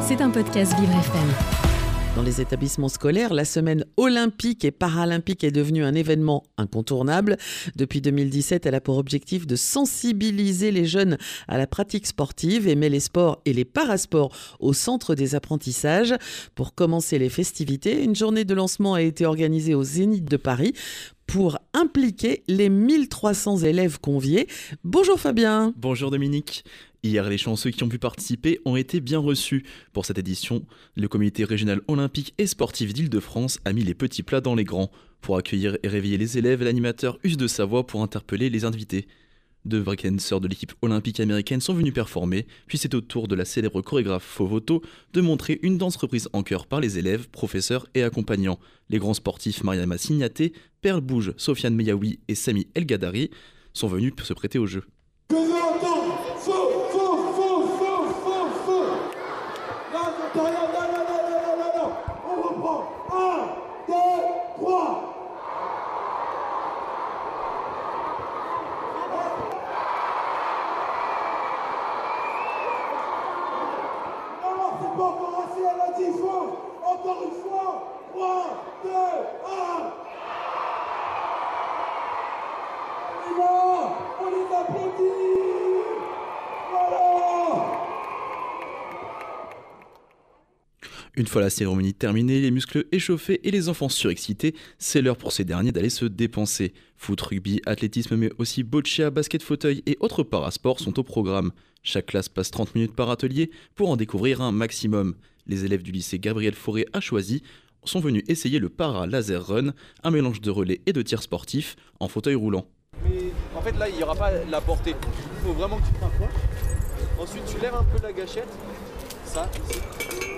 C'est un podcast Vivre FM. Dans les établissements scolaires, la semaine olympique et paralympique est devenue un événement incontournable. Depuis 2017, elle a pour objectif de sensibiliser les jeunes à la pratique sportive et met les sports et les parasports au centre des apprentissages. Pour commencer les festivités, une journée de lancement a été organisée au Zénith de Paris pour impliquer les 1300 élèves conviés. Bonjour Fabien. Bonjour Dominique. Hier, les chanceux qui ont pu participer ont été bien reçus. Pour cette édition, le comité régional olympique et sportif d'Île-de-France a mis les petits plats dans les grands. Pour accueillir et réveiller les élèves, l'animateur use de sa voix pour interpeller les invités. Deux sœurs de l'équipe olympique américaine sont venus performer, puis c'est au tour de la célèbre chorégraphe Fovoto de montrer une danse reprise en chœur par les élèves, professeurs et accompagnants. Les grands sportifs Mariama Signaté, Perle Bouge, Sofiane Meyaoui et Sami El Gadari sont venus se prêter au jeu. Encore une fois 3, 2, 1 On là On les applaudit Voilà Une fois la cérémonie terminée, les muscles échauffés et les enfants surexcités, c'est l'heure pour ces derniers d'aller se dépenser. Foot, rugby, athlétisme, mais aussi boccia, basket fauteuil et autres parasports sont au programme. Chaque classe passe 30 minutes par atelier pour en découvrir un maximum les élèves du lycée Gabriel Fauré à Choisy sont venus essayer le para laser run, un mélange de relais et de tir sportif en fauteuil roulant. Mais en fait là il n'y aura pas la portée. Il faut vraiment que tu t'approches. Ensuite tu lèves un peu la gâchette. Ça, ici.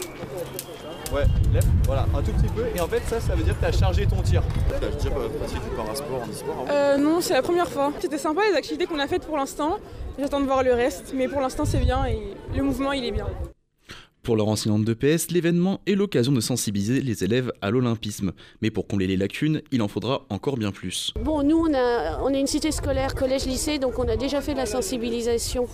Ouais, lève, voilà, un tout petit peu. Et en fait ça, ça veut dire que tu as chargé ton tir. Tu as déjà pratiqué du parasport en e-sport euh, Non, c'est la première fois. C'était sympa les activités qu'on a faites pour l'instant. J'attends de voir le reste, mais pour l'instant c'est bien et le mouvement il est bien. Pour leur enseignante de PS, l'événement est l'occasion de sensibiliser les élèves à l'olympisme. Mais pour combler les lacunes, il en faudra encore bien plus. Bon, nous, on a, on est une cité scolaire, collège-lycée, donc on a déjà fait de la sensibilisation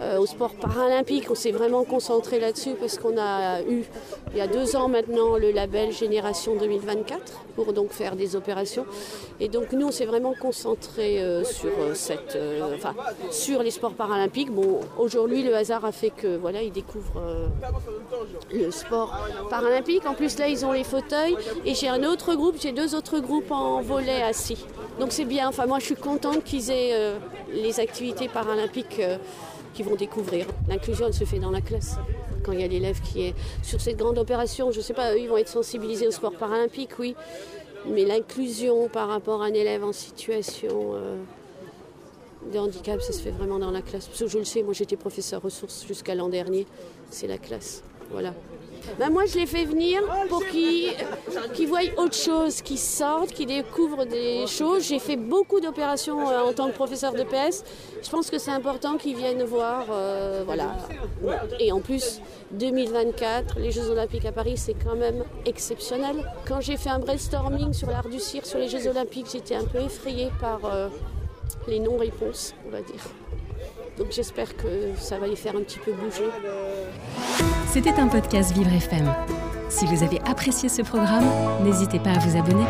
euh, au sport paralympique. On s'est vraiment concentré là-dessus parce qu'on a eu, il y a deux ans maintenant, le label Génération 2024 pour donc faire des opérations. Et donc nous, on s'est vraiment concentré euh, sur, euh, cette, enfin, sur les sports paralympiques. Bon, aujourd'hui, le hasard a fait que voilà, ils découvrent le sport paralympique. En plus, là, ils ont les fauteuils. Et j'ai un autre groupe, j'ai deux autres groupes en volet assis. Donc c'est bien. Enfin, moi, je suis contente qu'ils aient les activités paralympiques vont découvrir. L'inclusion, elle se fait dans la classe. Quand il y a l'élève qui est sur cette grande opération, je ne sais pas, eux, ils vont être sensibilisés au sport paralympique, oui. Mais l'inclusion par rapport à un élève en situation euh, de handicap, ça se fait vraiment dans la classe. Parce que je le sais, moi j'étais professeur ressources jusqu'à l'an dernier. C'est la classe. Voilà. Ben moi, je les fais venir pour qu'ils voient autre chose, qu'ils sortent, qu'ils découvrent des choses. J'ai fait beaucoup d'opérations euh, en tant que professeur de PS. Je pense que c'est important qu'ils viennent voir. Euh, voilà. Et en plus, 2024, les Jeux Olympiques à Paris, c'est quand même exceptionnel. Quand j'ai fait un brainstorming sur l'art du cirque, sur les Jeux Olympiques, j'étais un peu effrayée par euh, les non-réponses, on va dire. Donc j'espère que ça va les faire un petit peu bouger. C'était un podcast Vivre FM. Si vous avez apprécié ce programme, n'hésitez pas à vous abonner.